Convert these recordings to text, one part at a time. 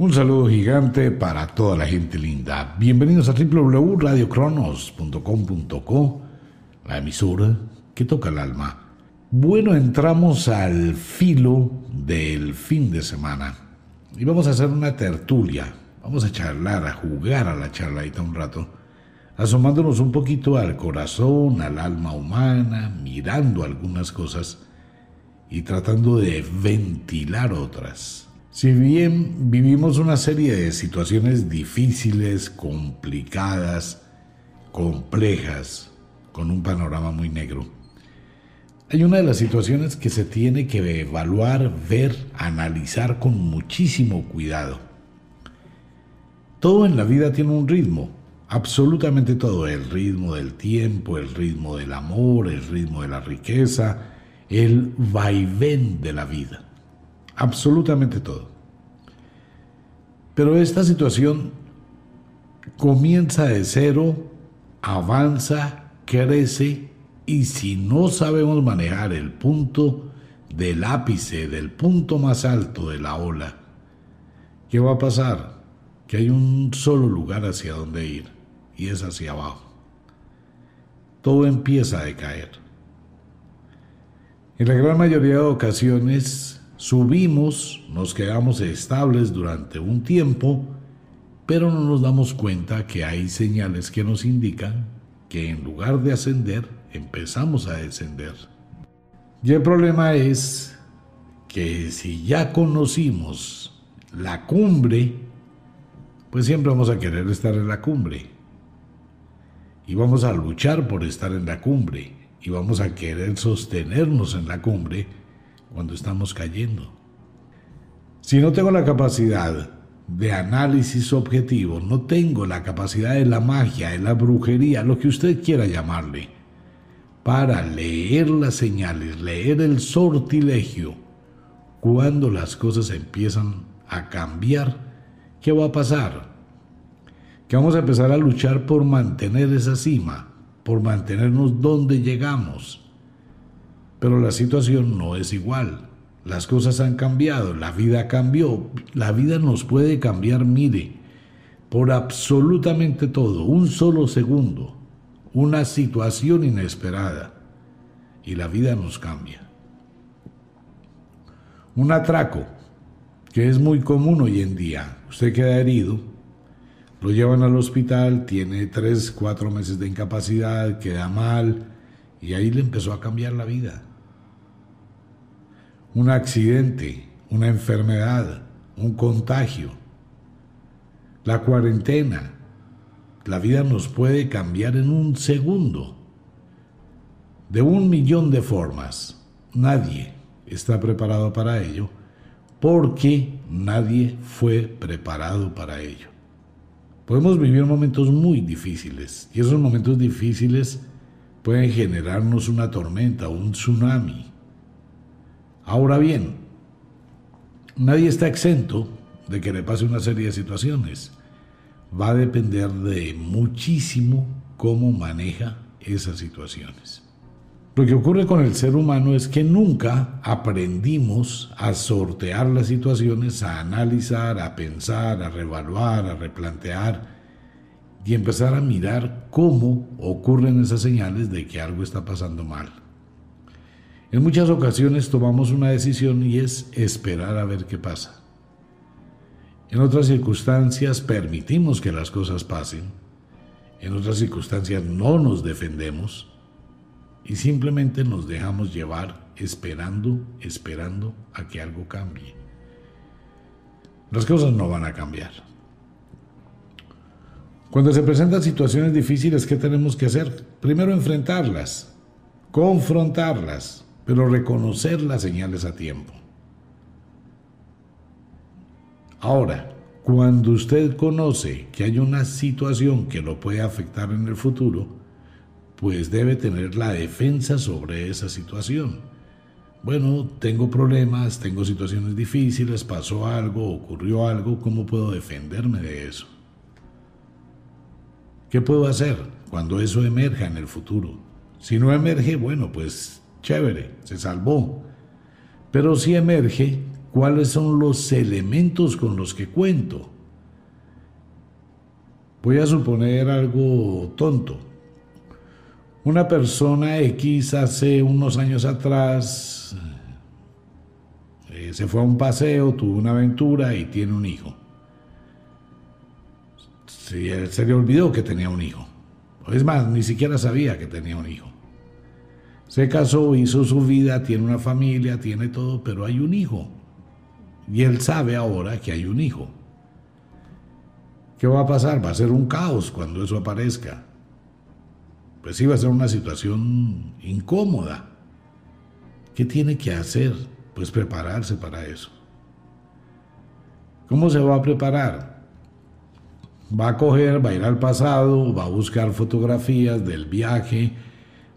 Un saludo gigante para toda la gente linda. Bienvenidos a www.radiocronos.com.co, la emisora que toca el alma. Bueno, entramos al filo del fin de semana y vamos a hacer una tertulia. Vamos a charlar, a jugar a la charladita un rato, asomándonos un poquito al corazón, al alma humana, mirando algunas cosas y tratando de ventilar otras. Si bien vivimos una serie de situaciones difíciles, complicadas, complejas, con un panorama muy negro, hay una de las situaciones que se tiene que evaluar, ver, analizar con muchísimo cuidado. Todo en la vida tiene un ritmo, absolutamente todo, el ritmo del tiempo, el ritmo del amor, el ritmo de la riqueza, el vaivén de la vida absolutamente todo. Pero esta situación comienza de cero, avanza, crece y si no sabemos manejar el punto del ápice, del punto más alto de la ola, ¿qué va a pasar? Que hay un solo lugar hacia donde ir y es hacia abajo. Todo empieza a decaer. En la gran mayoría de ocasiones subimos, nos quedamos estables durante un tiempo, pero no nos damos cuenta que hay señales que nos indican que en lugar de ascender, empezamos a descender. Y el problema es que si ya conocimos la cumbre, pues siempre vamos a querer estar en la cumbre. Y vamos a luchar por estar en la cumbre. Y vamos a querer sostenernos en la cumbre cuando estamos cayendo. Si no tengo la capacidad de análisis objetivo, no tengo la capacidad de la magia, de la brujería, lo que usted quiera llamarle, para leer las señales, leer el sortilegio, cuando las cosas empiezan a cambiar, ¿qué va a pasar? Que vamos a empezar a luchar por mantener esa cima, por mantenernos donde llegamos. Pero la situación no es igual. Las cosas han cambiado, la vida cambió. La vida nos puede cambiar, mire, por absolutamente todo, un solo segundo, una situación inesperada, y la vida nos cambia. Un atraco, que es muy común hoy en día. Usted queda herido, lo llevan al hospital, tiene tres, cuatro meses de incapacidad, queda mal, y ahí le empezó a cambiar la vida un accidente, una enfermedad, un contagio, la cuarentena. La vida nos puede cambiar en un segundo, de un millón de formas. Nadie está preparado para ello porque nadie fue preparado para ello. Podemos vivir momentos muy difíciles y esos momentos difíciles pueden generarnos una tormenta, un tsunami, Ahora bien, nadie está exento de que le pase una serie de situaciones. Va a depender de muchísimo cómo maneja esas situaciones. Lo que ocurre con el ser humano es que nunca aprendimos a sortear las situaciones, a analizar, a pensar, a revaluar, a replantear y empezar a mirar cómo ocurren esas señales de que algo está pasando mal. En muchas ocasiones tomamos una decisión y es esperar a ver qué pasa. En otras circunstancias permitimos que las cosas pasen. En otras circunstancias no nos defendemos y simplemente nos dejamos llevar esperando, esperando a que algo cambie. Las cosas no van a cambiar. Cuando se presentan situaciones difíciles, ¿qué tenemos que hacer? Primero enfrentarlas, confrontarlas, pero reconocer las señales a tiempo. Ahora, cuando usted conoce que hay una situación que lo puede afectar en el futuro, pues debe tener la defensa sobre esa situación. Bueno, tengo problemas, tengo situaciones difíciles, pasó algo, ocurrió algo, ¿cómo puedo defenderme de eso? ¿Qué puedo hacer cuando eso emerja en el futuro? Si no emerge, bueno, pues chévere, se salvó. Pero si emerge, cuáles son los elementos con los que cuento. Voy a suponer algo tonto. Una persona X hace unos años atrás eh, se fue a un paseo, tuvo una aventura y tiene un hijo. se le olvidó que tenía un hijo. Es más, ni siquiera sabía que tenía un hijo. Se casó, hizo su vida, tiene una familia, tiene todo, pero hay un hijo. Y él sabe ahora que hay un hijo. ¿Qué va a pasar? Va a ser un caos cuando eso aparezca. Pues sí, va a ser una situación incómoda. ¿Qué tiene que hacer? Pues prepararse para eso. ¿Cómo se va a preparar? Va a coger, va a ir al pasado, va a buscar fotografías del viaje,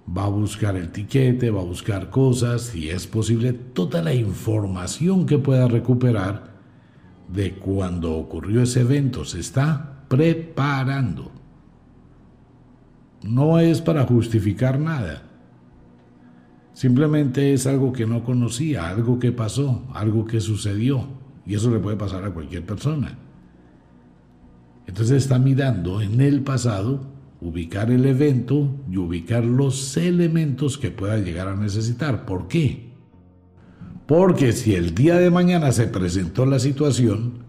va a buscar el tiquete, va a buscar cosas, si es posible, toda la información que pueda recuperar de cuando ocurrió ese evento. Se está preparando. No es para justificar nada. Simplemente es algo que no conocía, algo que pasó, algo que sucedió. Y eso le puede pasar a cualquier persona. Entonces está mirando en el pasado ubicar el evento y ubicar los elementos que pueda llegar a necesitar. ¿Por qué? Porque si el día de mañana se presentó la situación,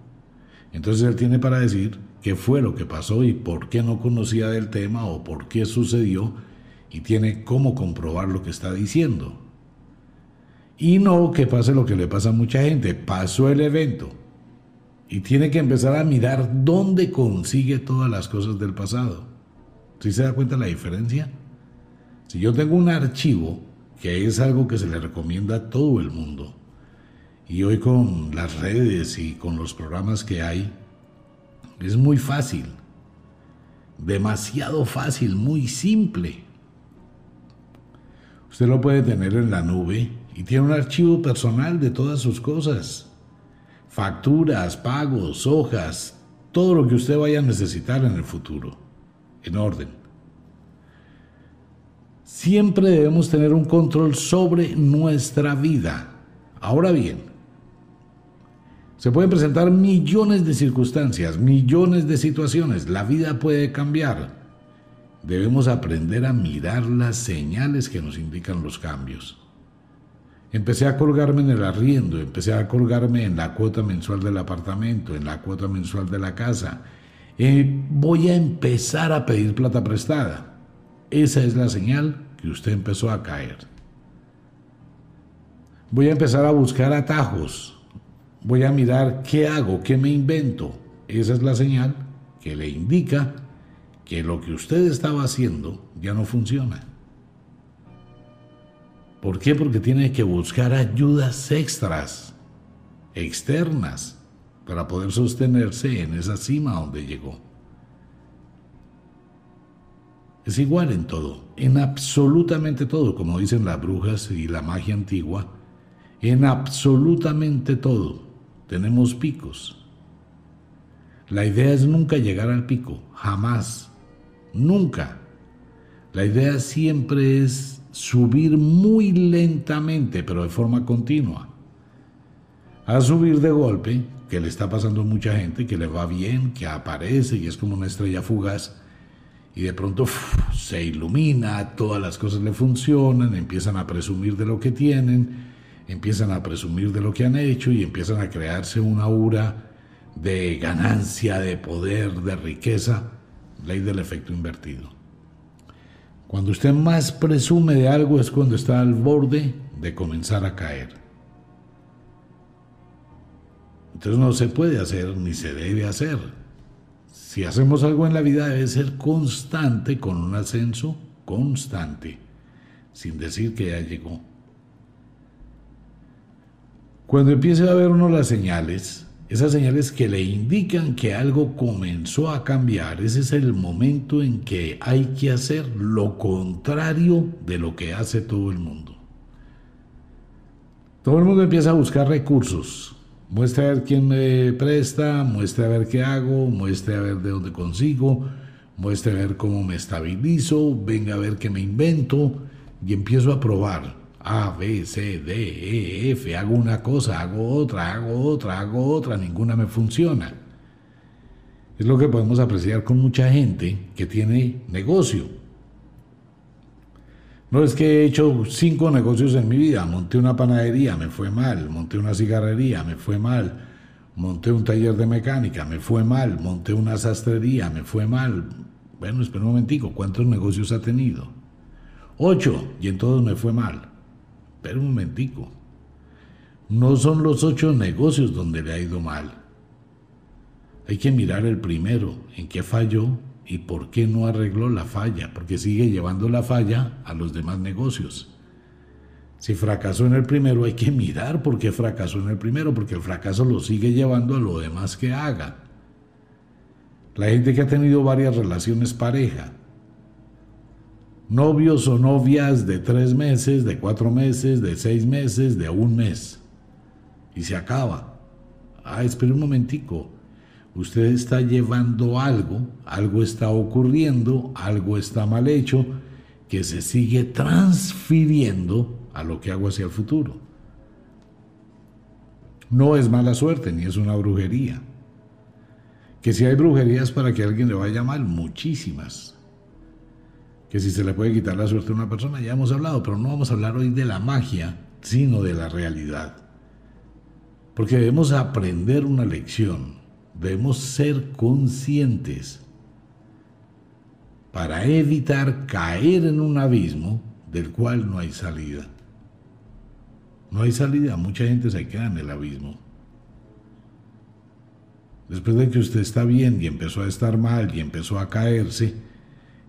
entonces él tiene para decir qué fue lo que pasó y por qué no conocía del tema o por qué sucedió y tiene cómo comprobar lo que está diciendo. Y no que pase lo que le pasa a mucha gente, pasó el evento y tiene que empezar a mirar dónde consigue todas las cosas del pasado. ¿Sí se da cuenta la diferencia? Si yo tengo un archivo, que es algo que se le recomienda a todo el mundo, y hoy con las redes y con los programas que hay, es muy fácil, demasiado fácil, muy simple. Usted lo puede tener en la nube y tiene un archivo personal de todas sus cosas, facturas, pagos, hojas, todo lo que usted vaya a necesitar en el futuro en orden. Siempre debemos tener un control sobre nuestra vida. Ahora bien, se pueden presentar millones de circunstancias, millones de situaciones. La vida puede cambiar. Debemos aprender a mirar las señales que nos indican los cambios. Empecé a colgarme en el arriendo, empecé a colgarme en la cuota mensual del apartamento, en la cuota mensual de la casa, eh, voy a empezar a pedir plata prestada. Esa es la señal que usted empezó a caer. Voy a empezar a buscar atajos. Voy a mirar qué hago, qué me invento. Esa es la señal que le indica que lo que usted estaba haciendo ya no funciona. ¿Por qué? Porque tiene que buscar ayudas extras, externas, para poder sostenerse en esa cima donde llegó. Es igual en todo, en absolutamente todo, como dicen las brujas y la magia antigua, en absolutamente todo tenemos picos. La idea es nunca llegar al pico, jamás, nunca. La idea siempre es subir muy lentamente, pero de forma continua. A subir de golpe que le está pasando a mucha gente, que le va bien, que aparece y es como una estrella fugaz, y de pronto se ilumina, todas las cosas le funcionan, empiezan a presumir de lo que tienen, empiezan a presumir de lo que han hecho y empiezan a crearse una aura de ganancia, de poder, de riqueza, ley del efecto invertido. Cuando usted más presume de algo es cuando está al borde de comenzar a caer. Entonces no se puede hacer ni se debe hacer. Si hacemos algo en la vida debe ser constante, con un ascenso constante, sin decir que ya llegó. Cuando empiece a ver uno las señales, esas señales que le indican que algo comenzó a cambiar, ese es el momento en que hay que hacer lo contrario de lo que hace todo el mundo. Todo el mundo empieza a buscar recursos, Muestre a ver quién me presta, muestre a ver qué hago, muestre a ver de dónde consigo, muestre a ver cómo me estabilizo, venga a ver qué me invento y empiezo a probar, A, B, C, D, E, F, hago una cosa, hago otra, hago otra, hago otra, ninguna me funciona. Es lo que podemos apreciar con mucha gente que tiene negocio. No es que he hecho cinco negocios en mi vida, monté una panadería, me fue mal, monté una cigarrería, me fue mal, monté un taller de mecánica, me fue mal, monté una sastrería, me fue mal. Bueno, espera un momentico, ¿cuántos negocios ha tenido? Ocho, y en todos me fue mal. Espera un momentico. No son los ocho negocios donde le ha ido mal. Hay que mirar el primero, en qué falló y por qué no arregló la falla, porque sigue llevando la falla a los demás negocios. Si fracasó en el primero, hay que mirar por qué fracasó en el primero, porque el fracaso lo sigue llevando a lo demás que haga. La gente que ha tenido varias relaciones pareja, novios o novias de tres meses, de cuatro meses, de seis meses, de un mes, y se acaba. Ah, espere un momentico. Usted está llevando algo, algo está ocurriendo, algo está mal hecho, que se sigue transfiriendo a lo que hago hacia el futuro. No es mala suerte ni es una brujería. Que si hay brujerías para que alguien le vaya mal, muchísimas. Que si se le puede quitar la suerte a una persona, ya hemos hablado, pero no vamos a hablar hoy de la magia, sino de la realidad. Porque debemos aprender una lección, debemos ser conscientes para evitar caer en un abismo del cual no hay salida. No hay salida, mucha gente se queda en el abismo. Después de que usted está bien y empezó a estar mal y empezó a caerse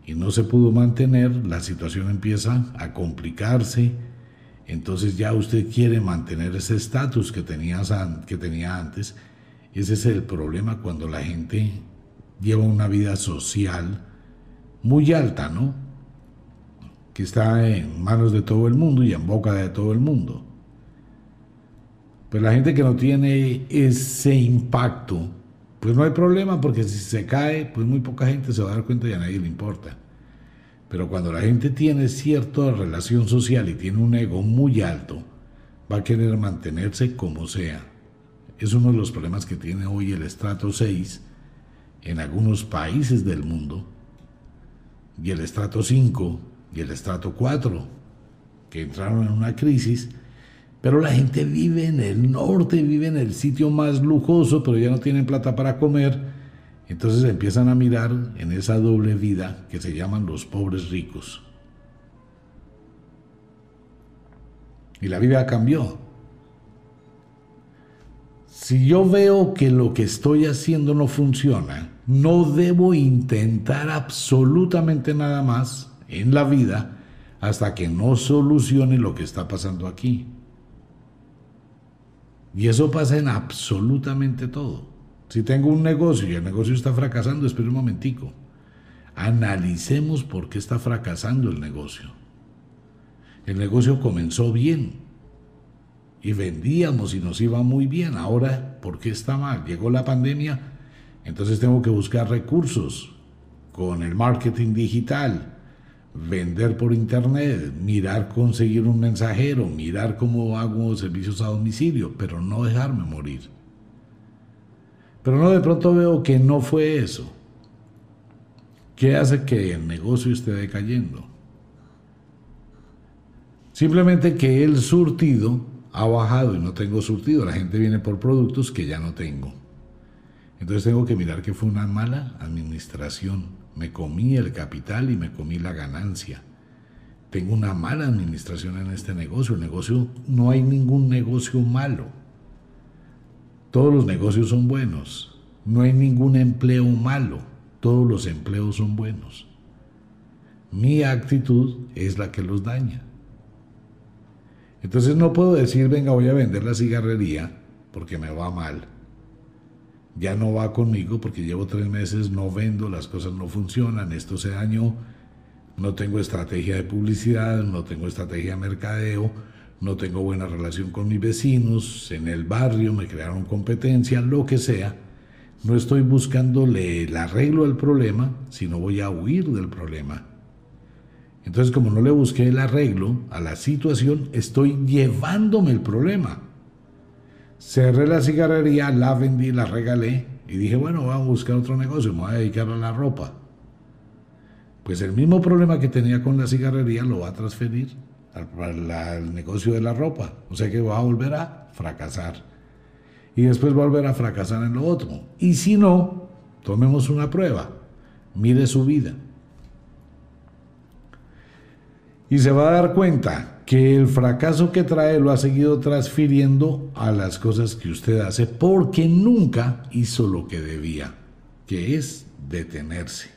y no se pudo mantener, la situación empieza a complicarse. Entonces ya usted quiere mantener ese estatus que, que tenía antes. Ese es el problema cuando la gente lleva una vida social muy alta, ¿no? Que está en manos de todo el mundo y en boca de todo el mundo. Pero la gente que no tiene ese impacto, pues no hay problema porque si se cae, pues muy poca gente se va a dar cuenta y a nadie le importa. Pero cuando la gente tiene cierta relación social y tiene un ego muy alto, va a querer mantenerse como sea. Es uno de los problemas que tiene hoy el estrato 6 en algunos países del mundo, y el estrato 5 y el estrato 4, que entraron en una crisis pero la gente vive en el norte, vive en el sitio más lujoso, pero ya no tienen plata para comer. Entonces empiezan a mirar en esa doble vida que se llaman los pobres ricos. Y la vida cambió. Si yo veo que lo que estoy haciendo no funciona, no debo intentar absolutamente nada más en la vida hasta que no solucione lo que está pasando aquí. Y eso pasa en absolutamente todo. Si tengo un negocio y el negocio está fracasando, espera un momentico. Analicemos por qué está fracasando el negocio. El negocio comenzó bien y vendíamos y nos iba muy bien. Ahora, ¿por qué está mal? Llegó la pandemia, entonces tengo que buscar recursos con el marketing digital, vender por internet, mirar conseguir un mensajero, mirar cómo hago servicios a domicilio, pero no dejarme morir. Pero no de pronto veo que no fue eso. ¿Qué hace que el negocio esté decayendo? Simplemente que el surtido ha bajado y no tengo surtido. La gente viene por productos que ya no tengo. Entonces tengo que mirar que fue una mala administración me comí el capital y me comí la ganancia. Tengo una mala administración en este negocio. El negocio, no hay ningún negocio malo. Todos los negocios son buenos. No hay ningún empleo malo. Todos los empleos son buenos. Mi actitud es la que los daña. Entonces no puedo decir, venga, voy a vender la cigarrería porque me va mal ya no va conmigo porque llevo tres meses, no vendo, las cosas no funcionan, esto se dañó, no tengo estrategia de publicidad, no tengo estrategia de mercadeo, no tengo buena relación con mis vecinos, en el barrio me crearon competencia, lo que sea. No estoy buscándole el arreglo al problema, sino voy a huir del problema. Entonces, como no le busqué el arreglo a la situación, estoy llevándome el problema. Cerré la cigarrería, la vendí, la regalé y dije, bueno, voy a buscar otro negocio, me voy a dedicar a la ropa. Pues el mismo problema que tenía con la cigarrería lo va a transferir al, negocio de la ropa. O sea que va a volver a fracasar. Y después volver a fracasar en lo otro. Y si no, tomemos una prueba. Mire su vida. Y se va a dar cuenta que el fracaso que trae lo ha seguido transfiriendo a las cosas que usted hace porque nunca hizo lo que debía, que es detenerse,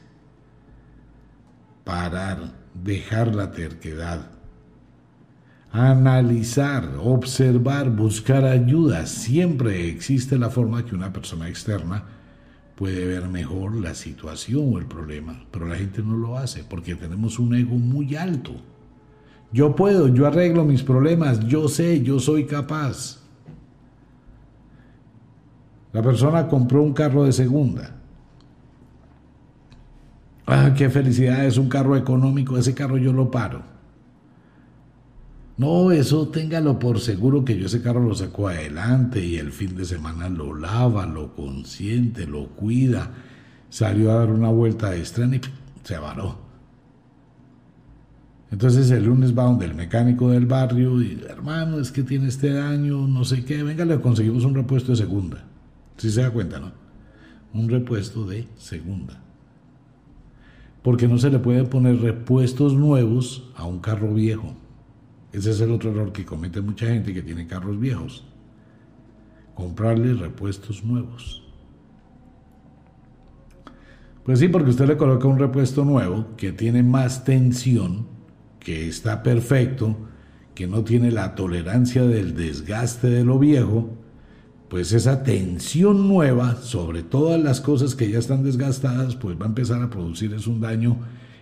parar, dejar la terquedad, analizar, observar, buscar ayuda. Siempre existe la forma que una persona externa puede ver mejor la situación o el problema, pero la gente no lo hace porque tenemos un ego muy alto. Yo puedo, yo arreglo mis problemas, yo sé, yo soy capaz. La persona compró un carro de segunda. Ah, qué felicidad, es un carro económico, ese carro yo lo paro. No, eso téngalo por seguro que yo ese carro lo saco adelante y el fin de semana lo lava, lo consiente, lo cuida. Salió a dar una vuelta de estreno y se varó. Entonces el lunes va donde el mecánico del barrio y, hermano, es que tiene este daño, no sé qué, venga, le conseguimos un repuesto de segunda. Si se da cuenta, ¿no? Un repuesto de segunda. Porque no se le puede poner repuestos nuevos a un carro viejo. Ese es el otro error que comete mucha gente que tiene carros viejos. Comprarle repuestos nuevos. Pues sí, porque usted le coloca un repuesto nuevo que tiene más tensión, que está perfecto, que no tiene la tolerancia del desgaste de lo viejo, pues esa tensión nueva sobre todas las cosas que ya están desgastadas, pues va a empezar a producir es un daño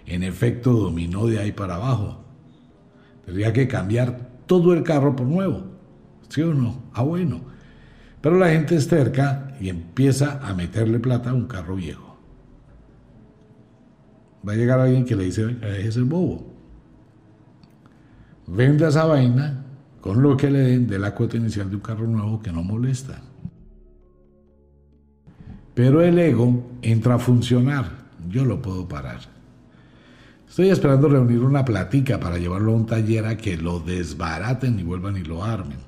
en efecto dominó de ahí para abajo. Tendría que cambiar todo el carro por nuevo. ¿Sí o no? Ah, bueno. Pero la gente es cerca y empieza a meterle plata a un carro viejo. Va a llegar alguien que le dice, es el bobo. Venda esa vaina con lo que le den de la cuota inicial de un carro nuevo que no molesta. Pero el ego entra a funcionar. Yo lo puedo parar. Estoy esperando reunir una platica para llevarlo a un taller a que lo desbaraten y vuelvan y lo armen.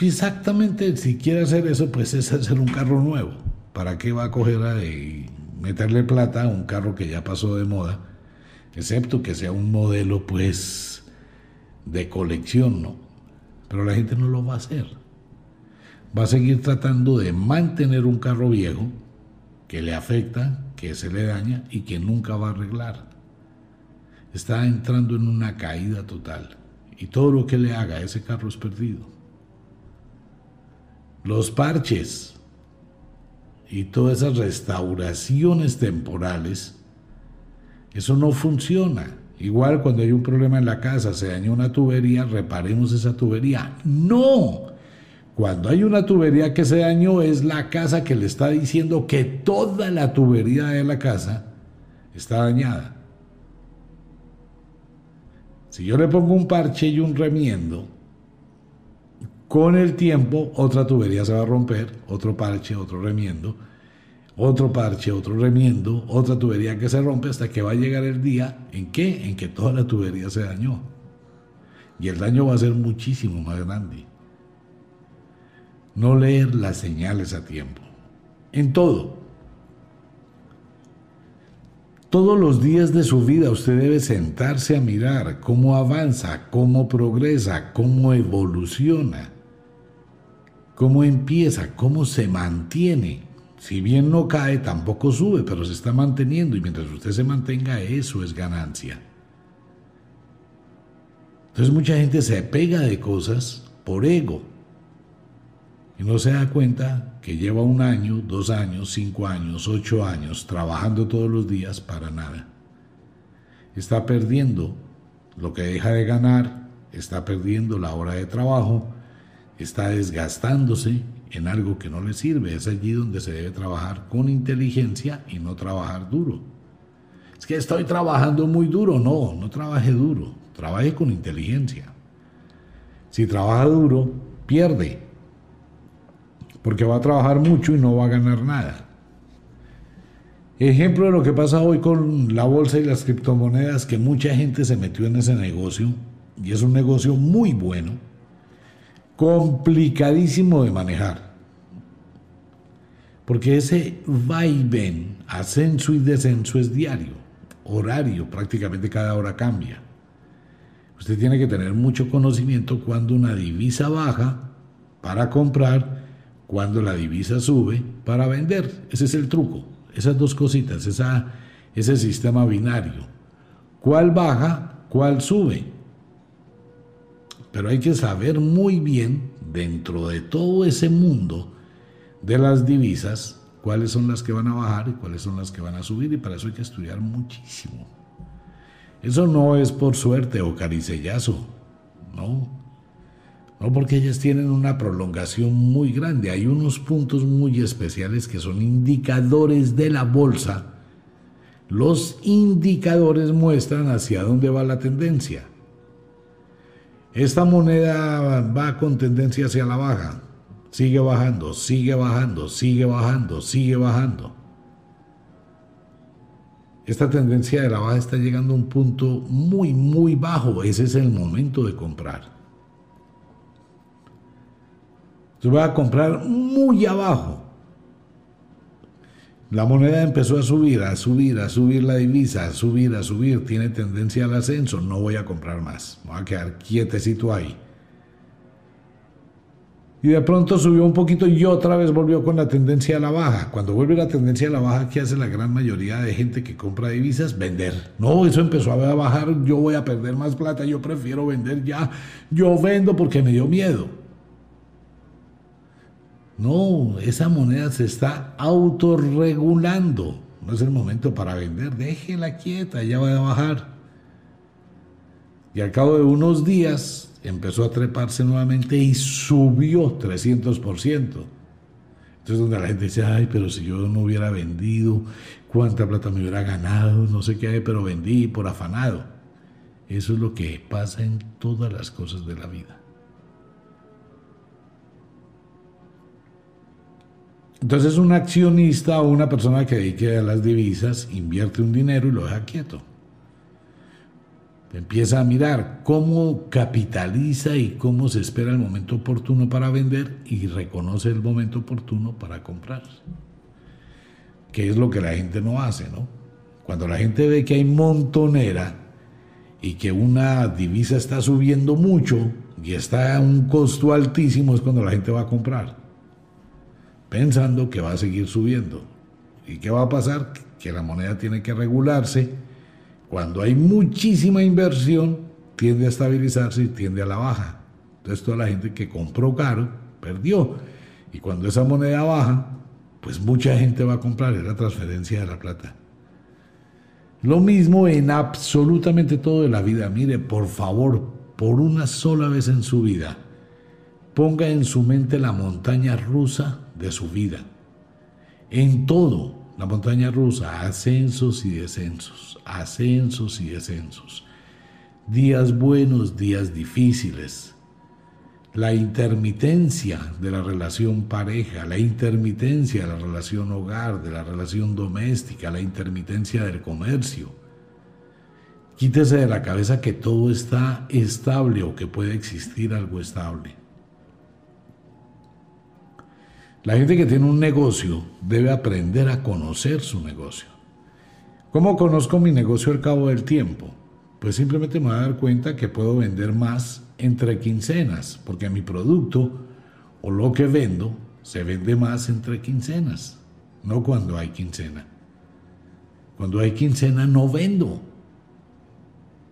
Exactamente, si quiere hacer eso, pues es hacer un carro nuevo. ¿Para qué va a coger y meterle plata a un carro que ya pasó de moda? Excepto que sea un modelo, pues, de colección, ¿no? Pero la gente no lo va a hacer. Va a seguir tratando de mantener un carro viejo que le afecta, que se le daña y que nunca va a arreglar. Está entrando en una caída total y todo lo que le haga a ese carro es perdido. Los parches y todas esas restauraciones temporales, eso no funciona. Igual cuando hay un problema en la casa, se dañó una tubería, reparemos esa tubería. No, cuando hay una tubería que se dañó, es la casa que le está diciendo que toda la tubería de la casa está dañada. Si yo le pongo un parche y un remiendo, con el tiempo otra tubería se va a romper, otro parche, otro remiendo, otro parche, otro remiendo, otra tubería que se rompe hasta que va a llegar el día en que en que toda la tubería se dañó. Y el daño va a ser muchísimo más grande no leer las señales a tiempo. En todo. Todos los días de su vida usted debe sentarse a mirar cómo avanza, cómo progresa, cómo evoluciona, cómo empieza, cómo se mantiene. Si bien no cae, tampoco sube, pero se está manteniendo y mientras usted se mantenga, eso es ganancia. Entonces mucha gente se pega de cosas por ego, y no se da cuenta que lleva un año, dos años, cinco años, ocho años trabajando todos los días para nada. Está perdiendo lo que deja de ganar, está perdiendo la hora de trabajo, está desgastándose en algo que no le sirve. Es allí donde se debe trabajar con inteligencia y no trabajar duro. Es que estoy trabajando muy duro. No, no trabaje duro. Trabaje con inteligencia. Si trabaja duro, pierde. Porque va a trabajar mucho y no va a ganar nada. Ejemplo de lo que pasa hoy con la bolsa y las criptomonedas, que mucha gente se metió en ese negocio y es un negocio muy bueno, complicadísimo de manejar. Porque ese va y ven, ascenso y descenso es diario, horario, prácticamente cada hora cambia. Usted tiene que tener mucho conocimiento cuando una divisa baja para comprar, cuando la divisa sube para vender. Ese es el truco. Esas dos cositas, esa, ese sistema binario. ¿Cuál baja? ¿Cuál sube? Pero hay que saber muy bien, dentro de todo ese mundo de las divisas, cuáles son las que van a bajar y cuáles son las que van a subir, y para eso hay que estudiar muchísimo. Eso no es por suerte o caricellazo, no. No porque ellas tienen una prolongación muy grande. Hay unos puntos muy especiales que son indicadores de la bolsa. Los indicadores muestran hacia dónde va la tendencia. Esta moneda va con tendencia hacia la baja. Sigue bajando, sigue bajando, sigue bajando, sigue bajando. Esta tendencia de la baja está llegando a un punto muy, muy bajo. Ese es el momento de comprar. Tú vas a comprar muy abajo. La moneda empezó a subir, a subir, a subir la divisa, a subir, a subir, tiene tendencia al ascenso, no voy a comprar más, voy a quedar quietecito ahí. Y de pronto subió un poquito y otra vez volvió con la tendencia a la baja. Cuando vuelve la tendencia a la baja, ¿qué hace la gran mayoría de gente que compra divisas? Vender. No, eso empezó a bajar, yo voy a perder más plata, yo prefiero vender ya. Yo vendo porque me dio miedo. No, esa moneda se está autorregulando. No es el momento para vender, déjela quieta, ya va a bajar. Y al cabo de unos días empezó a treparse nuevamente y subió 300%. Entonces donde la gente dice, ay, pero si yo no hubiera vendido, cuánta plata me hubiera ganado, no sé qué, pero vendí por afanado. Eso es lo que pasa en todas las cosas de la vida. Entonces un accionista o una persona que dedique a las divisas invierte un dinero y lo deja quieto. Empieza a mirar cómo capitaliza y cómo se espera el momento oportuno para vender y reconoce el momento oportuno para comprar. Que es lo que la gente no hace, ¿no? Cuando la gente ve que hay montonera y que una divisa está subiendo mucho y está a un costo altísimo, es cuando la gente va a comprar pensando que va a seguir subiendo. ¿Y qué va a pasar? Que la moneda tiene que regularse. Cuando hay muchísima inversión, tiende a estabilizarse y tiende a la baja. Entonces toda la gente que compró caro, perdió. Y cuando esa moneda baja, pues mucha gente va a comprar, es la transferencia de la plata. Lo mismo en absolutamente todo de la vida. Mire, por favor, por una sola vez en su vida, ponga en su mente la montaña rusa de su vida. En todo, la montaña rusa, ascensos y descensos, ascensos y descensos. Días buenos, días difíciles. La intermitencia de la relación pareja, la intermitencia de la relación hogar, de la relación doméstica, la intermitencia del comercio. Quítese de la cabeza que todo está estable o que puede existir algo estable. La gente que tiene un negocio debe aprender a conocer su negocio. ¿Cómo conozco mi negocio al cabo del tiempo? Pues simplemente me voy a dar cuenta que puedo vender más entre quincenas, porque mi producto o lo que vendo se vende más entre quincenas, no cuando hay quincena. Cuando hay quincena no vendo.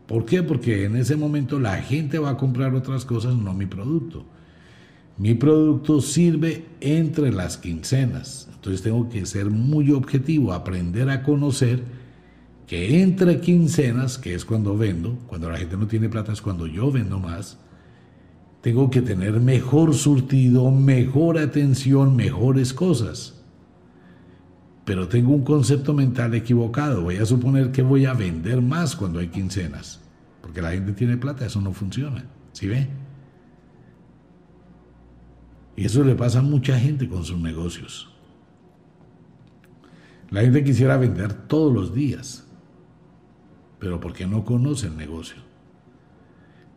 ¿Por qué? Porque en ese momento la gente va a comprar otras cosas, no mi producto. Mi producto sirve entre las quincenas. Entonces tengo que ser muy objetivo, aprender a conocer que entre quincenas, que es cuando vendo, cuando la gente no tiene plata es cuando yo vendo más, tengo que tener mejor surtido, mejor atención, mejores cosas. pero tengo un concepto mental equivocado. Voy a suponer que voy a vender más cuando hay quincenas, porque la gente tiene plata, eso no funciona. ¿Sí ve? Y eso le pasa a mucha gente con sus negocios. La gente quisiera vender todos los días, pero porque no conoce el negocio.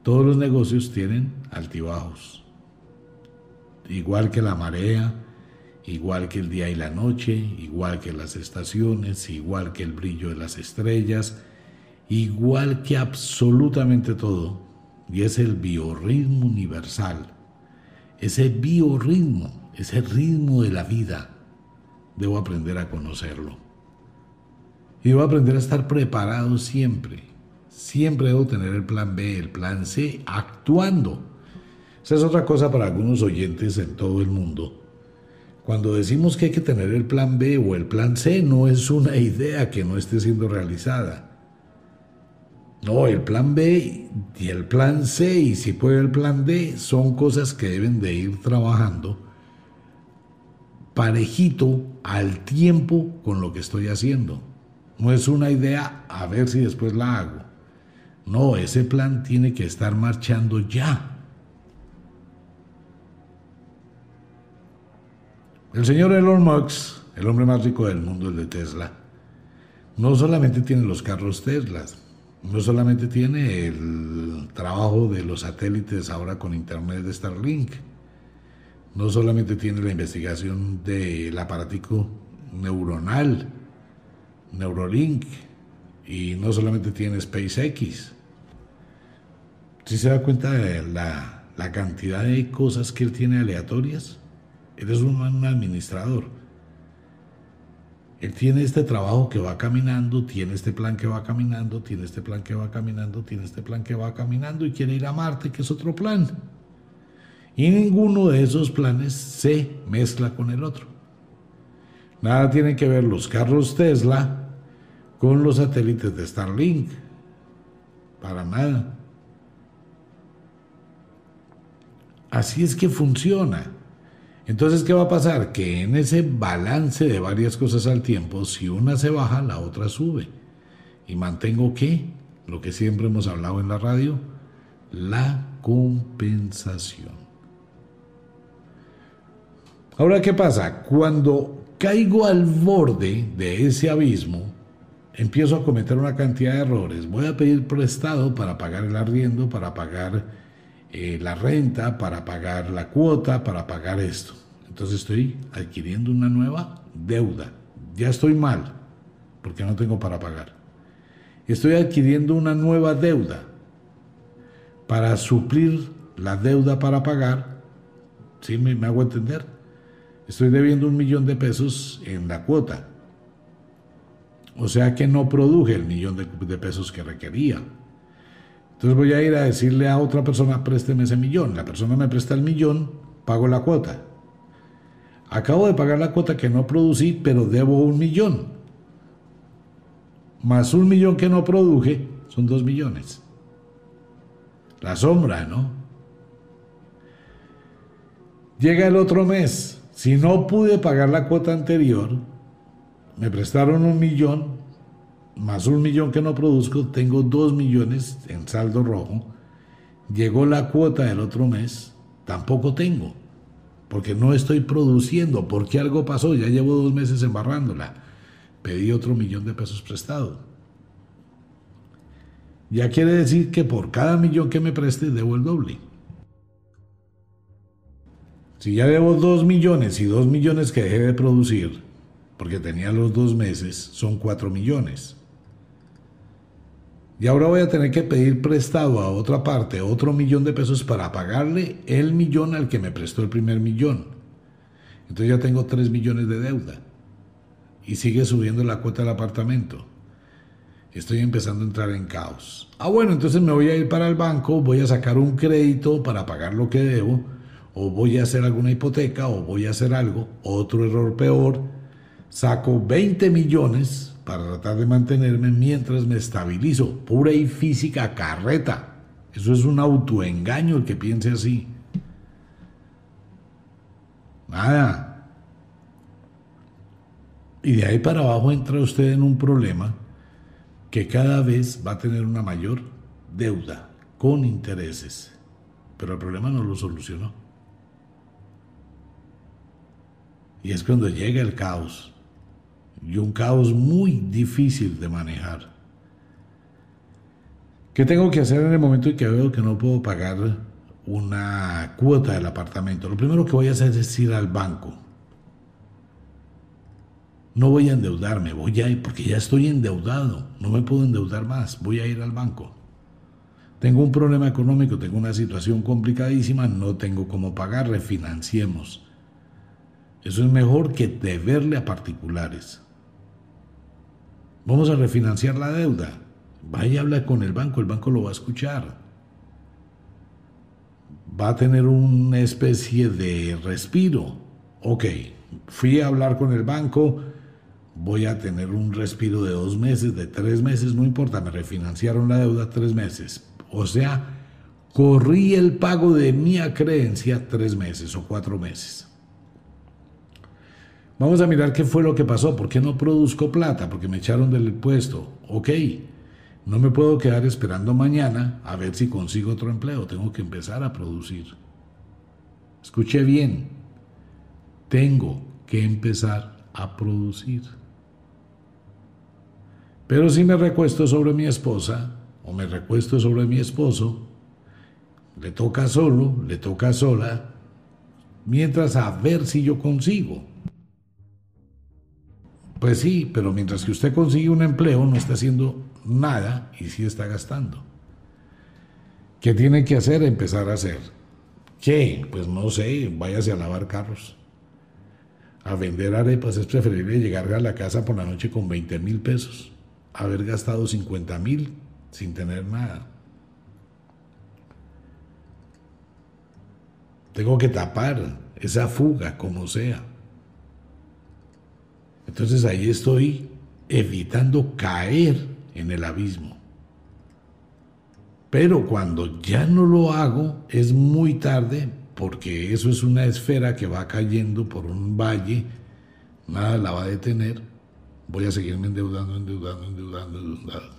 Todos los negocios tienen altibajos, igual que la marea, igual que el día y la noche, igual que las estaciones, igual que el brillo de las estrellas, igual que absolutamente todo, y es el biorritmo universal, ese biorritmo, ese ritmo de la vida, debo aprender a conocerlo. Y debo aprender a estar preparado siempre. Siempre debo tener el plan B, el plan C, actuando. Esa es otra cosa para algunos oyentes en todo el mundo cuando decimos que hay que tener el plan B o el plan C, no es una idea que no esté siendo realizada. No, el plan B y el plan C y si puede el plan D son cosas que deben de ir trabajando parejito al tiempo con lo que estoy haciendo. No es una idea a ver si después la hago. No, ese plan tiene que estar marchando ya. El señor Elon Musk, el hombre más rico del mundo, el de Tesla, no solamente tiene los carros Tesla, no solamente tiene el trabajo de los satélites ahora con Internet de Starlink, no solamente tiene la investigación del aparatico neuronal, Neurolink, y no solamente tiene SpaceX. Si se da cuenta de la, la cantidad de cosas que él tiene aleatorias, Eres un, un administrador. Él tiene este trabajo que va caminando, tiene este plan que va caminando, tiene este plan que va caminando, tiene este plan que va caminando y quiere ir a Marte, que es otro plan. Y ninguno de esos planes se mezcla con el otro. Nada tienen que ver los carros Tesla con los satélites de Starlink. Para nada. Así es que funciona. Entonces, ¿qué va a pasar? Que en ese balance de varias cosas al tiempo, si una se baja, la otra sube. Y mantengo qué? Lo que siempre hemos hablado en la radio, la compensación. Ahora, ¿qué pasa? Cuando caigo al borde de ese abismo, empiezo a cometer una cantidad de errores. Voy a pedir prestado para pagar el arriendo, para pagar eh, la renta, para pagar la cuota, para pagar esto. Entonces estoy adquiriendo una nueva deuda. Ya estoy mal, porque no tengo para pagar. Estoy adquiriendo una nueva deuda para suplir la deuda para pagar. ¿Sí me, me hago entender? Estoy debiendo un millón de pesos en la cuota. O sea que no produje el millón de pesos que requería. Entonces voy a ir a decirle a otra persona, présteme ese millón. La persona me presta el millón, pago la cuota. Acabo de pagar la cuota que no producí, pero debo un millón. Más un millón que no produje, son dos millones. La sombra, ¿no? Llega el otro mes. Si no pude pagar la cuota anterior, me prestaron un millón, más un millón que no produzco, tengo dos millones en saldo rojo. Llegó la cuota del otro mes, tampoco tengo, porque no estoy produciendo, porque algo pasó, ya llevo dos meses embarrándola. Pedí otro millón de pesos prestado. Ya quiere decir que por cada millón que me preste debo el doble. Si ya debo dos millones y dos millones que dejé de producir, porque tenía los dos meses, son cuatro millones. Y ahora voy a tener que pedir prestado a otra parte otro millón de pesos para pagarle el millón al que me prestó el primer millón. Entonces ya tengo tres millones de deuda. Y sigue subiendo la cuota del apartamento. Estoy empezando a entrar en caos. Ah, bueno, entonces me voy a ir para el banco, voy a sacar un crédito para pagar lo que debo, o voy a hacer alguna hipoteca, o voy a hacer algo. Otro error peor, saco 20 millones para tratar de mantenerme mientras me estabilizo. Pura y física carreta. Eso es un autoengaño el que piense así. Nada. Y de ahí para abajo entra usted en un problema que cada vez va a tener una mayor deuda con intereses. Pero el problema no lo solucionó. Y es cuando llega el caos. Y un caos muy difícil de manejar. ¿Qué tengo que hacer en el momento en que veo que no puedo pagar una cuota del apartamento? Lo primero que voy a hacer es ir al banco no voy a endeudarme, voy a ir, porque ya estoy endeudado, no me puedo endeudar más, voy a ir al banco. Tengo un problema económico, tengo una situación complicadísima, no tengo cómo pagar, refinanciemos. Eso es mejor que deberle a particulares. Vamos a refinanciar la deuda. Vaya y habla con el banco, el banco lo va a escuchar. Va a tener una especie de respiro. Ok, fui a hablar con el banco, voy a tener un respiro de dos meses, de tres meses, no importa, me refinanciaron la deuda tres meses. O sea, corrí el pago de mi creencia tres meses o cuatro meses. Vamos a mirar qué fue lo que pasó, por qué no produzco plata, porque me echaron del puesto. Ok, no me puedo quedar esperando mañana a ver si consigo otro empleo, tengo que empezar a producir. Escuche bien, tengo que empezar a producir. Pero si me recuesto sobre mi esposa o me recuesto sobre mi esposo, le toca solo, le toca sola, mientras a ver si yo consigo. Pues sí, pero mientras que usted consigue un empleo no está haciendo nada y sí está gastando. ¿Qué tiene que hacer? Empezar a hacer. ¿Qué? Pues no sé, váyase a lavar carros. A vender arepas es preferible llegar a la casa por la noche con 20 mil pesos haber gastado 50 mil sin tener nada. Tengo que tapar esa fuga como sea. Entonces ahí estoy evitando caer en el abismo. Pero cuando ya no lo hago es muy tarde porque eso es una esfera que va cayendo por un valle, nada la va a detener voy a seguirme endeudando, endeudando, endeudando, endeudando.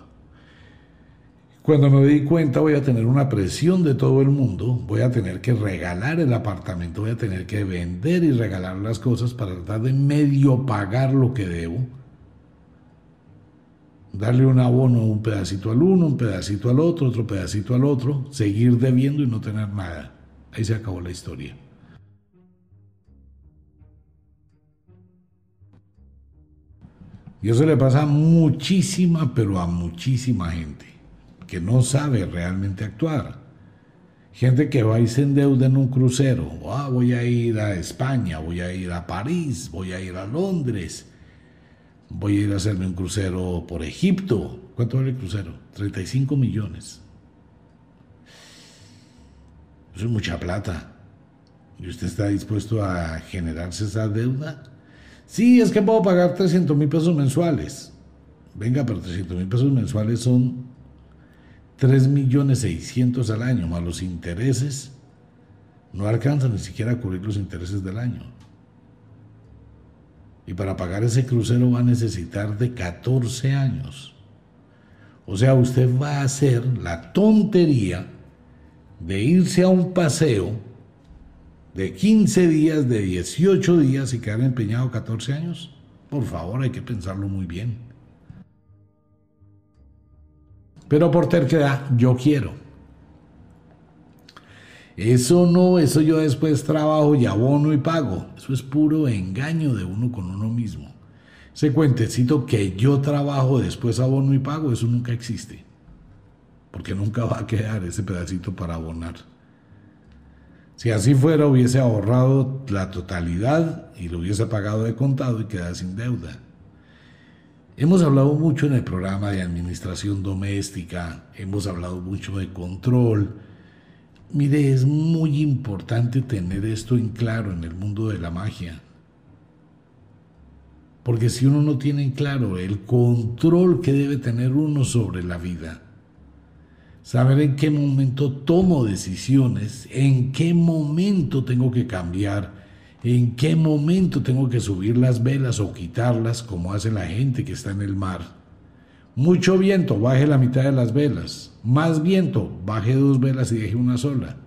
Cuando me di cuenta voy a tener una presión de todo el mundo, voy a tener que regalar el apartamento, voy a tener que vender y regalar las cosas para tratar de medio pagar lo que debo. Darle un abono, un pedacito al uno, un pedacito al otro, otro pedacito al otro, seguir debiendo y no tener nada. Ahí se acabó la historia. Y eso le pasa a muchísima, pero a muchísima gente que no sabe realmente actuar. Gente que va y se endeuda en un crucero. Ah, voy a ir a España, voy a ir a París, voy a ir a Londres, voy a ir a hacerme un crucero por Egipto. ¿Cuánto vale el crucero? 35 millones. Eso es mucha plata. ¿Y usted está dispuesto a generarse esa deuda? Sí, es que puedo pagar 300 mil pesos mensuales. Venga, pero 300 mil pesos mensuales son 3 millones 600 al año, más los intereses. No alcanzan ni siquiera a cubrir los intereses del año. Y para pagar ese crucero va a necesitar de 14 años. O sea, usted va a hacer la tontería de irse a un paseo de 15 días, de 18 días y quedar empeñado 14 años? Por favor, hay que pensarlo muy bien. Pero por terquedad, yo quiero. Eso no, eso yo después trabajo y abono y pago. Eso es puro engaño de uno con uno mismo. Ese cuentecito que yo trabajo, después abono y pago, eso nunca existe. Porque nunca va a quedar ese pedacito para abonar. Si así fuera, hubiese ahorrado la totalidad y lo hubiese pagado de contado y quedado sin deuda. Hemos hablado mucho en el programa de administración doméstica, hemos hablado mucho de control. Mire, es muy importante tener esto en claro en el mundo de la magia. Porque si uno no tiene en claro el control que debe tener uno sobre la vida, saber en qué momento tomo decisiones, en qué momento tengo que cambiar, ¿En qué momento tengo que subir las velas o quitarlas como hace la gente que está en el mar? Mucho viento, baje la mitad de las velas. Más viento, baje dos velas y deje una sola.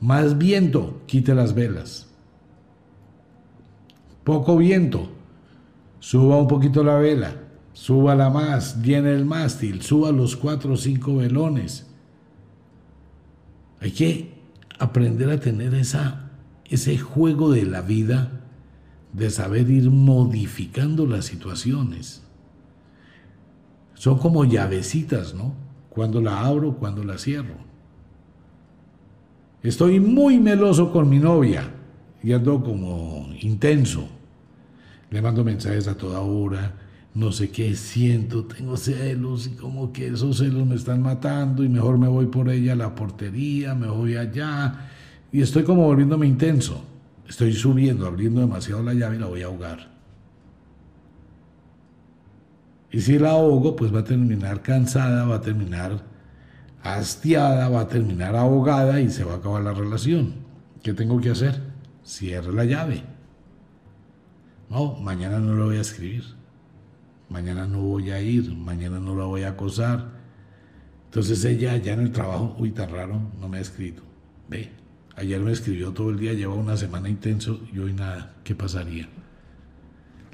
Más viento, quite las velas. Poco viento, suba un poquito la vela, la más, llene el mástil, suba los cuatro o cinco velones. Hay que aprender a tener esa, ese juego de la vida, de saber ir modificando las situaciones. Son como llavecitas, ¿no? Cuando la abro, cuando la cierro. Estoy muy meloso con mi novia y ando como intenso. Le mando mensajes a toda hora, no sé qué siento, tengo celos y como que esos celos me están matando y mejor me voy por ella a la portería, me voy allá y estoy como volviéndome intenso. Estoy subiendo, abriendo demasiado la llave y la voy a ahogar. Y si la ahogo, pues va a terminar cansada, va a terminar hastiada, va a terminar ahogada y se va a acabar la relación. ¿Qué tengo que hacer? Cierre la llave. No, mañana no lo voy a escribir. Mañana no voy a ir, mañana no la voy a acosar. Entonces ella ya en el trabajo, uy, tan raro, no me ha escrito. Ve, ayer me escribió todo el día, lleva una semana intenso y hoy nada. ¿Qué pasaría?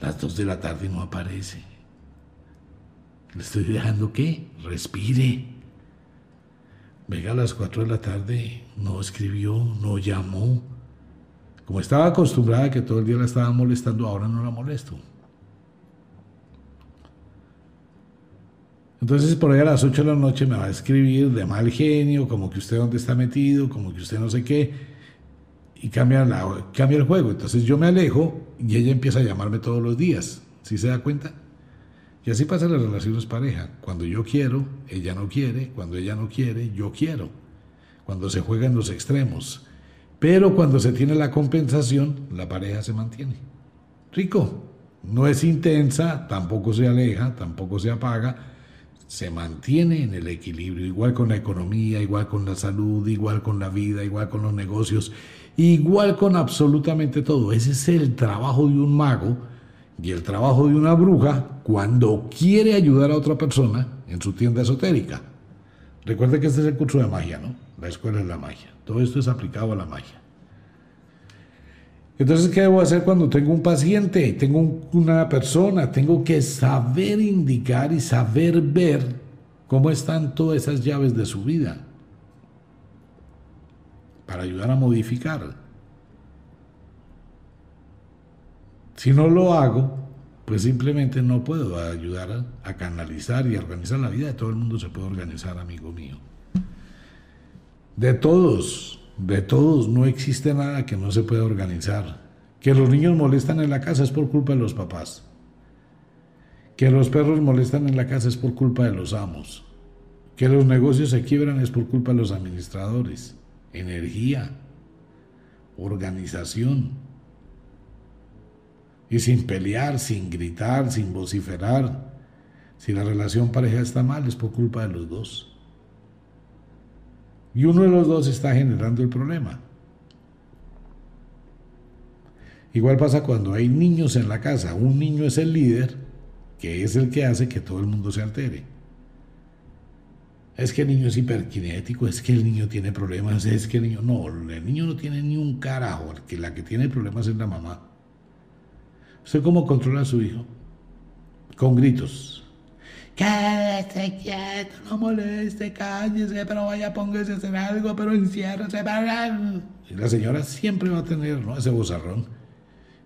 Las dos de la tarde no aparece. ¿Le estoy dejando qué? Respire. Venga a las 4 de la tarde, no escribió, no llamó. Como estaba acostumbrada que todo el día la estaba molestando, ahora no la molesto. Entonces por ahí a las 8 de la noche me va a escribir de mal genio, como que usted dónde está metido, como que usted no sé qué, y cambia, la, cambia el juego. Entonces yo me alejo y ella empieza a llamarme todos los días. ¿Sí se da cuenta? Y así pasa las relaciones pareja. Cuando yo quiero, ella no quiere. Cuando ella no quiere, yo quiero. Cuando se juegan los extremos. Pero cuando se tiene la compensación, la pareja se mantiene. Rico. No es intensa, tampoco se aleja, tampoco se apaga. Se mantiene en el equilibrio, igual con la economía, igual con la salud, igual con la vida, igual con los negocios, igual con absolutamente todo. Ese es el trabajo de un mago y el trabajo de una bruja cuando quiere ayudar a otra persona en su tienda esotérica. Recuerde que este es el curso de magia, ¿no? La escuela es la magia. Todo esto es aplicado a la magia. Entonces, ¿qué debo hacer cuando tengo un paciente, tengo una persona? Tengo que saber indicar y saber ver cómo están todas esas llaves de su vida para ayudar a modificar. Si no lo hago, pues simplemente no puedo ayudar a, canalizar y a organizar la vida de todo el mundo se puede organizar, amigo mío. De todos, de todos, no existe nada que no se pueda organizar. Que los niños molestan en la casa es por culpa de los papás. Que los perros molestan en la casa es por culpa de los amos. Que los negocios se quiebran es por culpa de los administradores. Energía, organización y sin pelear, sin gritar, sin vociferar. Si la relación pareja está mal es por culpa de los dos. Y uno de los dos está generando el problema. Igual pasa cuando hay niños en la casa. Un niño es el líder, que es el que hace que todo el mundo se altere. Es que el niño es hiperkinético, es que el niño tiene problemas, es que el niño... No, el niño no tiene ni un carajo, que la que tiene problemas es la mamá. ¿Usted cómo controla a su hijo? Con gritos. Quédese quieto, no moleste, cállese, pero vaya, póngase a hacer algo, pero enciérrese. Y la señora siempre va a tener ¿no? ese bozarrón.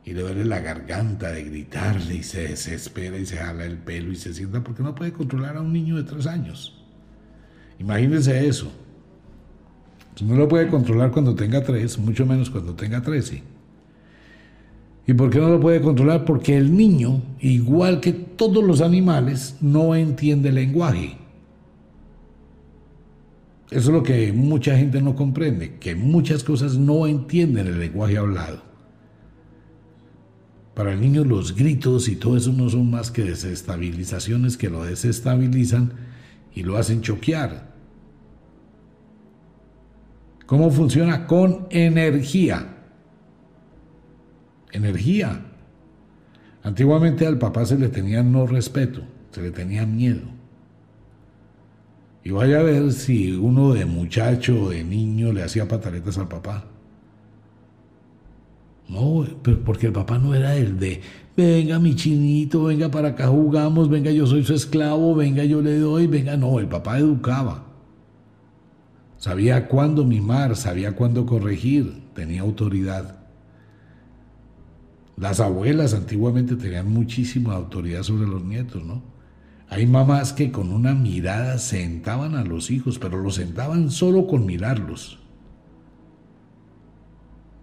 Y le duele la garganta de gritarle y se desespera y se jala el pelo y se sienta porque no puede controlar a un niño de tres años. Imagínense eso. No lo puede controlar cuando tenga tres, mucho menos cuando tenga trece. ¿Y por qué no lo puede controlar? Porque el niño, igual que todos los animales, no entiende el lenguaje. Eso es lo que mucha gente no comprende, que muchas cosas no entienden el lenguaje hablado. Para el niño los gritos y todo eso no son más que desestabilizaciones que lo desestabilizan y lo hacen choquear. ¿Cómo funciona? Con energía. Energía. Antiguamente al papá se le tenía no respeto, se le tenía miedo. Y vaya a ver si uno de muchacho o de niño le hacía pataletas al papá. No, porque el papá no era el de, venga mi chinito, venga para acá jugamos, venga yo soy su esclavo, venga yo le doy, venga, no, el papá educaba. Sabía cuándo mimar, sabía cuándo corregir, tenía autoridad. Las abuelas antiguamente tenían muchísima autoridad sobre los nietos, ¿no? Hay mamás que con una mirada sentaban a los hijos, pero los sentaban solo con mirarlos.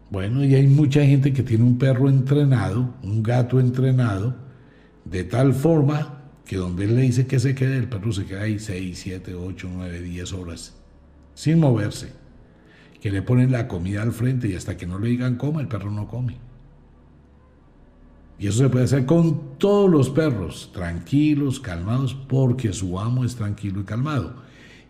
Bueno, y hay mucha gente que tiene un perro entrenado, un gato entrenado, de tal forma que donde él le dice que se quede, el perro se queda ahí 6, 7, 8, 9, 10 horas, sin moverse. Que le ponen la comida al frente y hasta que no le digan coma, el perro no come. Y eso se puede hacer con todos los perros, tranquilos, calmados, porque su amo es tranquilo y calmado.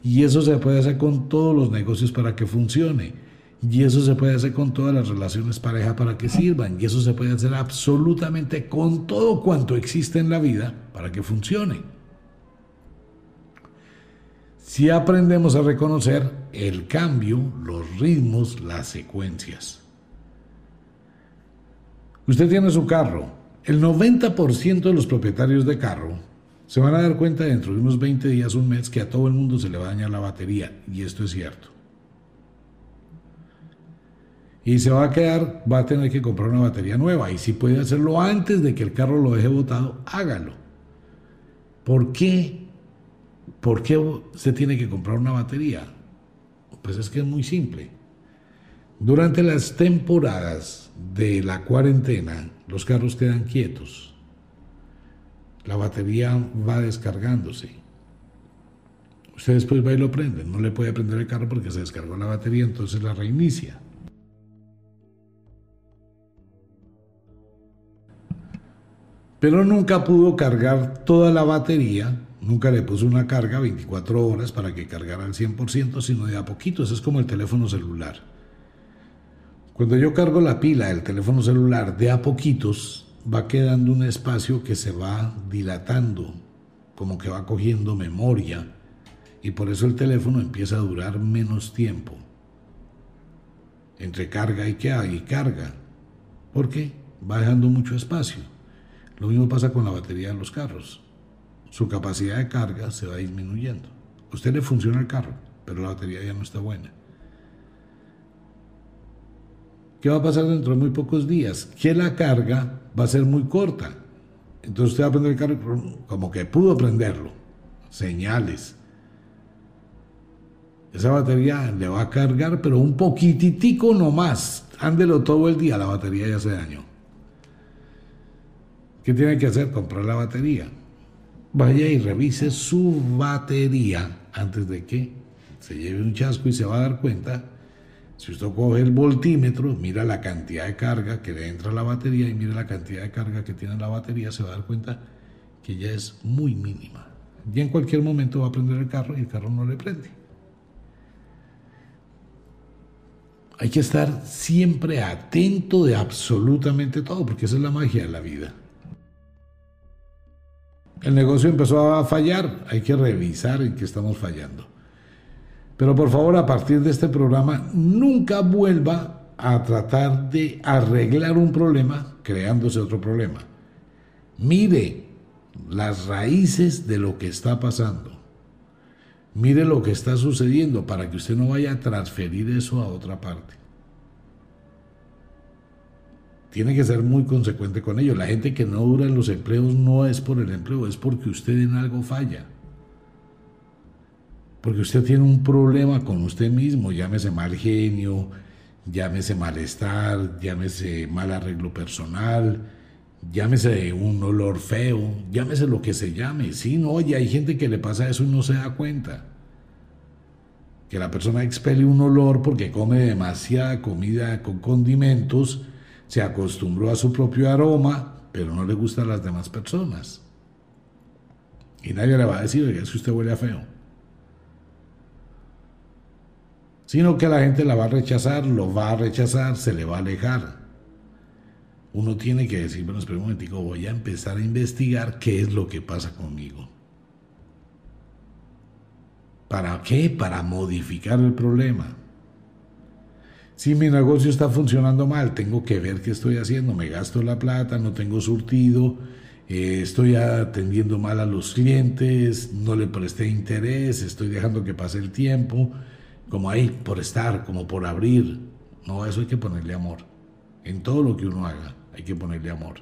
Y eso se puede hacer con todos los negocios para que funcione. Y eso se puede hacer con todas las relaciones pareja para que sirvan. Y eso se puede hacer absolutamente con todo cuanto existe en la vida para que funcione. Si aprendemos a reconocer el cambio, los ritmos, las secuencias. Usted tiene su carro. El 90% de los propietarios de carro se van a dar cuenta dentro de unos 20 días, un mes, que a todo el mundo se le va a dañar la batería. Y esto es cierto. Y se va a quedar, va a tener que comprar una batería nueva. Y si puede hacerlo antes de que el carro lo deje botado, hágalo. ¿Por qué? ¿Por qué se tiene que comprar una batería? Pues es que es muy simple. Durante las temporadas de la cuarentena, los carros quedan quietos. La batería va descargándose. Usted después va y lo prende. No le puede prender el carro porque se descargó la batería, entonces la reinicia. Pero nunca pudo cargar toda la batería, nunca le puso una carga 24 horas para que cargara al 100%, sino de a poquito. Eso es como el teléfono celular. Cuando yo cargo la pila del teléfono celular de a poquitos, va quedando un espacio que se va dilatando, como que va cogiendo memoria, y por eso el teléfono empieza a durar menos tiempo. Entre carga y que hay carga. ¿Por qué? Va dejando mucho espacio. Lo mismo pasa con la batería de los carros. Su capacidad de carga se va disminuyendo. A usted le funciona el carro, pero la batería ya no está buena. ¿Qué va a pasar dentro de muy pocos días? Que la carga va a ser muy corta. Entonces usted va a prender el carro como que pudo prenderlo. Señales. Esa batería le va a cargar, pero un poquititico nomás. Ándelo todo el día, la batería ya se dañó. ¿Qué tiene que hacer? Comprar la batería. Vaya y revise su batería antes de que se lleve un chasco y se va a dar cuenta si usted coge el voltímetro, mira la cantidad de carga que le entra a la batería y mira la cantidad de carga que tiene la batería, se va a dar cuenta que ya es muy mínima. Y en cualquier momento va a prender el carro y el carro no le prende. Hay que estar siempre atento de absolutamente todo, porque esa es la magia de la vida. El negocio empezó a fallar, hay que revisar en qué estamos fallando. Pero por favor, a partir de este programa, nunca vuelva a tratar de arreglar un problema creándose otro problema. Mire las raíces de lo que está pasando. Mire lo que está sucediendo para que usted no vaya a transferir eso a otra parte. Tiene que ser muy consecuente con ello. La gente que no dura en los empleos no es por el empleo, es porque usted en algo falla porque usted tiene un problema con usted mismo, llámese mal genio, llámese malestar, llámese mal arreglo personal, llámese un olor feo, llámese lo que se llame. Sí, no, oye, hay gente que le pasa eso y no se da cuenta. Que la persona expele un olor porque come demasiada comida con condimentos, se acostumbró a su propio aroma, pero no le gusta a las demás personas. Y nadie le va a decir, que usted huele a feo. Sino que la gente la va a rechazar, lo va a rechazar, se le va a alejar. uno tiene que decir, bueno, espera un momentico, voy a empezar a investigar qué es lo que pasa conmigo. ¿Para qué? Para modificar el problema. Si mi negocio está funcionando mal, tengo que ver qué estoy haciendo. Me gasto la plata, no tengo surtido, eh, estoy atendiendo mal a los clientes, no le presté interés, estoy dejando que pase el tiempo, como ahí, por estar, como por abrir. No, eso hay que ponerle amor. En todo lo que uno haga, hay que ponerle amor.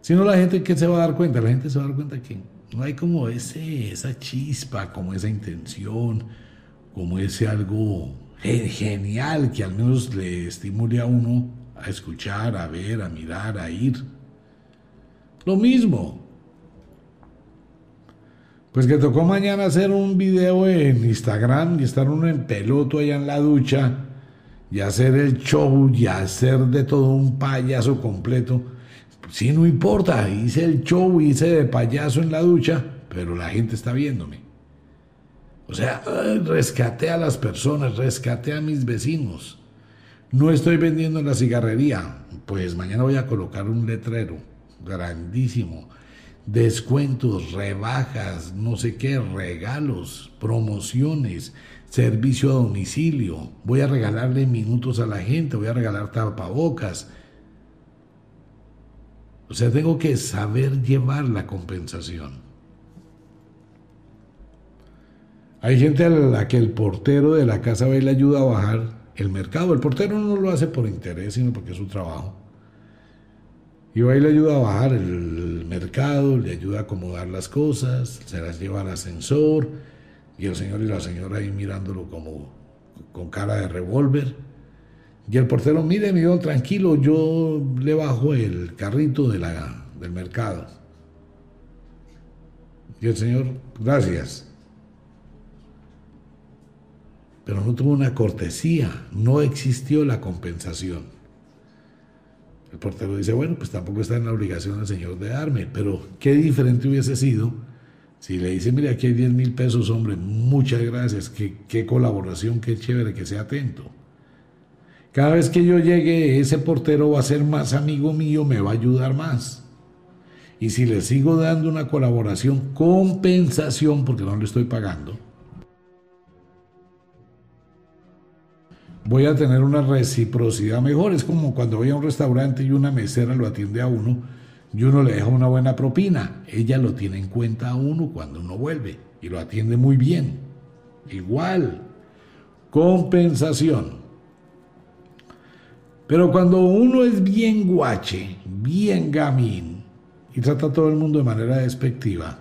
Si no, la gente, ¿qué se va a dar cuenta? La gente se va a dar cuenta que no hay como ese, esa chispa, como esa intención, como ese algo genial que al menos le estimule a uno a escuchar, a ver, a mirar, a ir. Lo mismo. Pues que tocó mañana hacer un video en Instagram y estar uno en peloto allá en la ducha y hacer el show y hacer de todo un payaso completo Sí, no importa, hice el show, hice de payaso en la ducha, pero la gente está viéndome. O sea, rescaté a las personas, rescaté a mis vecinos. No estoy vendiendo en la cigarrería, pues mañana voy a colocar un letrero grandísimo. Descuentos, rebajas, no sé qué, regalos, promociones, servicio a domicilio. Voy a regalarle minutos a la gente, voy a regalar tapabocas o sea, tengo que saber llevar la compensación. Hay gente a la que el portero de la casa va y le ayuda a bajar el mercado. El portero no lo hace por interés, sino porque es su trabajo. Y le ayuda a bajar el mercado, le ayuda a acomodar las cosas, se las lleva al ascensor y el señor y la señora ahí mirándolo como con cara de revólver. Y el portero, mire, mi don, tranquilo, yo le bajo el carrito de la, del mercado. Y el señor, gracias. Pero no tuvo una cortesía, no existió la compensación. El portero dice, bueno, pues tampoco está en la obligación el señor de darme, pero qué diferente hubiese sido si le dice, mire, aquí hay 10 mil pesos, hombre, muchas gracias, qué, qué colaboración, qué chévere, que sea atento. Cada vez que yo llegue, ese portero va a ser más amigo mío, me va a ayudar más. Y si le sigo dando una colaboración, compensación, porque no le estoy pagando, voy a tener una reciprocidad mejor. Es como cuando voy a un restaurante y una mesera lo atiende a uno y uno le deja una buena propina. Ella lo tiene en cuenta a uno cuando uno vuelve y lo atiende muy bien. Igual, compensación. Pero cuando uno es bien guache, bien gamín, y trata a todo el mundo de manera despectiva,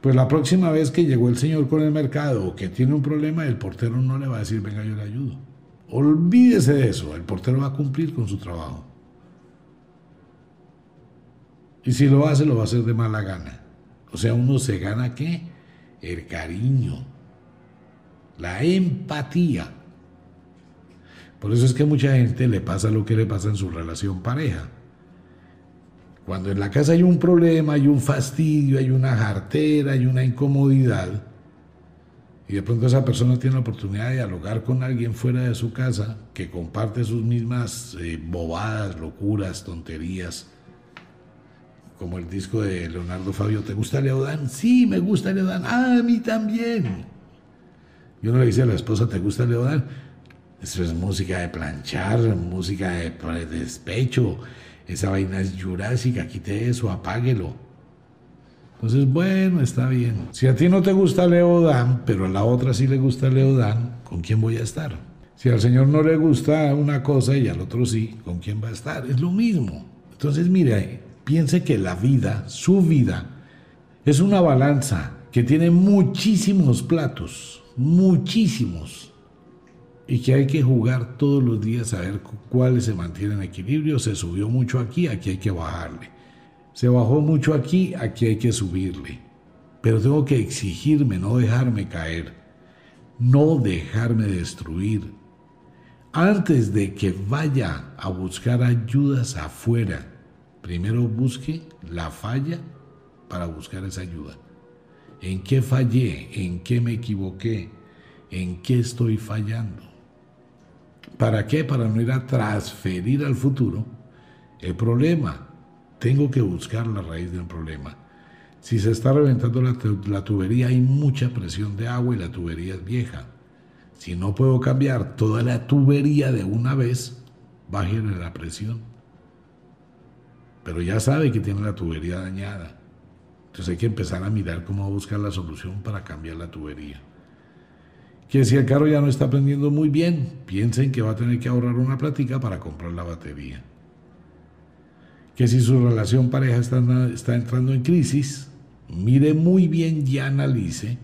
pues la próxima vez que llegó el señor con el mercado o que tiene un problema, el portero no le va a decir, venga, yo le ayudo. Olvídese de eso, el portero va a cumplir con su trabajo. Y si lo hace, lo va a hacer de mala gana. O sea, uno se gana qué? El cariño, la empatía. Por eso es que a mucha gente le pasa lo que le pasa en su relación pareja. Cuando en la casa hay un problema, hay un fastidio, hay una jartera, hay una incomodidad, y de pronto esa persona tiene la oportunidad de dialogar con alguien fuera de su casa que comparte sus mismas eh, bobadas, locuras, tonterías, como el disco de Leonardo Fabio, ¿te gusta Leodán? Sí, me gusta Leodán. Ah, a mí también. Yo no le dice a la esposa, ¿te gusta Leodán? Eso es música de planchar, música de, despecho. Esa vaina es jurásica, quite eso, apáguelo. Entonces, bueno, está bien. Si a ti no te gusta Leodán, pero a la otra sí le gusta Leodán, ¿con quién voy a estar? Si al Señor no le gusta una cosa y al otro sí, ¿con quién va a estar? Es lo mismo. Entonces, mire, piense que la vida, su vida, es una balanza que tiene muchísimos platos, muchísimos y que hay que jugar todos los días a ver cuáles se mantienen en equilibrio. Se subió mucho aquí, aquí hay que bajarle. Se bajó mucho aquí, aquí hay que subirle. Pero tengo que exigirme, no dejarme caer, no dejarme destruir. Antes de que vaya a buscar ayudas afuera, primero busque la falla para buscar esa ayuda. ¿En qué fallé? ¿En qué me equivoqué? ¿En qué estoy fallando? ¿Para qué? Para no ir a transferir al futuro el problema. Tengo que buscar la raíz del problema. Si se está reventando la, tubería, hay mucha presión de agua y la tubería es vieja. Si no puedo cambiar toda la tubería de una vez, bájenle la presión. Pero ya sabe que tiene la tubería dañada. Entonces hay que empezar a mirar cómo buscar la solución para cambiar la tubería. Que si el carro ya no está prendiendo muy bien, piensen que va a tener que ahorrar una plática para comprar la batería. Que si su relación pareja está, está entrando en crisis, mire muy bien y analice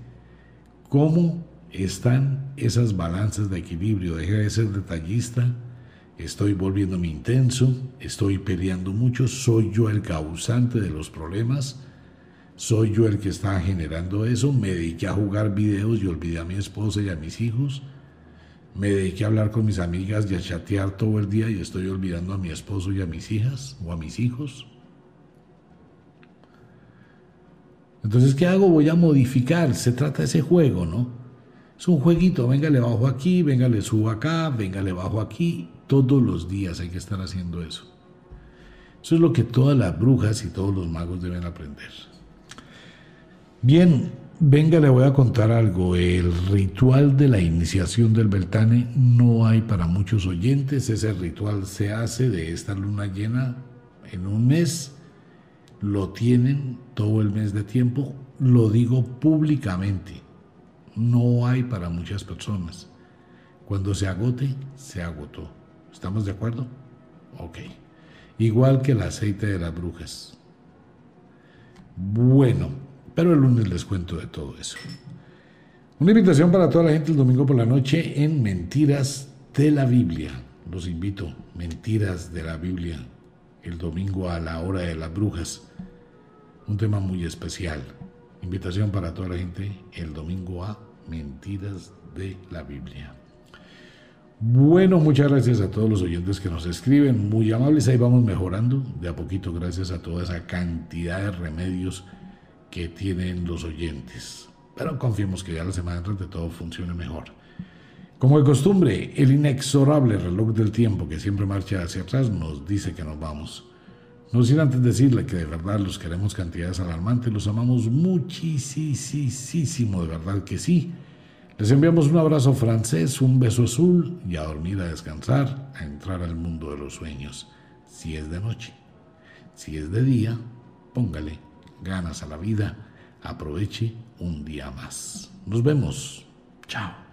cómo están esas balanzas de equilibrio. Deje de ser detallista, estoy volviéndome intenso, estoy peleando mucho, soy yo el causante de los problemas soy yo el que está generando eso, me dediqué a jugar videos y olvidé a mi esposa y a mis hijos, me dediqué a hablar con mis amigas y a chatear todo el día y estoy olvidando a mi esposo y a mis hijas o a mis hijos. Entonces, ¿qué hago? Voy a modificar. Se trata de ese juego, ¿no? Es un jueguito. Venga, le bajo aquí, venga, le subo acá, venga, le bajo aquí. Todos los días hay que estar haciendo eso. Eso es lo que todas las brujas y todos los magos deben aprender. Bien, venga, le voy a contar algo. El ritual de la iniciación del Beltane no hay para muchos oyentes. Ese ritual se hace de esta luna llena en un mes. Lo tienen todo el mes de tiempo. Lo digo públicamente. No hay para muchas personas. Cuando se agote, se agotó. ¿Estamos de acuerdo? Ok. Igual que el aceite de las brujas. Bueno. Pero el lunes les cuento de todo eso. Una invitación para toda la gente el domingo por la noche en Mentiras de la Biblia. Los invito, Mentiras de la Biblia, el domingo a la hora de las brujas. Un tema muy especial. Invitación para toda la gente el domingo a Mentiras de la Biblia. Bueno, muchas gracias a todos los oyentes que nos escriben, muy amables, ahí vamos mejorando de a poquito gracias a toda esa cantidad de remedios que tienen los oyentes. Pero confiemos que ya la semana entrante todo funcione mejor. Como de costumbre, el inexorable reloj del tiempo que siempre marcha hacia atrás nos dice que nos vamos. No sin antes decirle que de verdad los queremos cantidades alarmantes, los amamos muchísimo, de verdad que sí. Les enviamos un abrazo francés, un beso azul y a dormir, a descansar, a entrar al mundo de los sueños. Si es de noche, si es de día, póngale ganas a la vida, aproveche un día más. Nos vemos. Chao.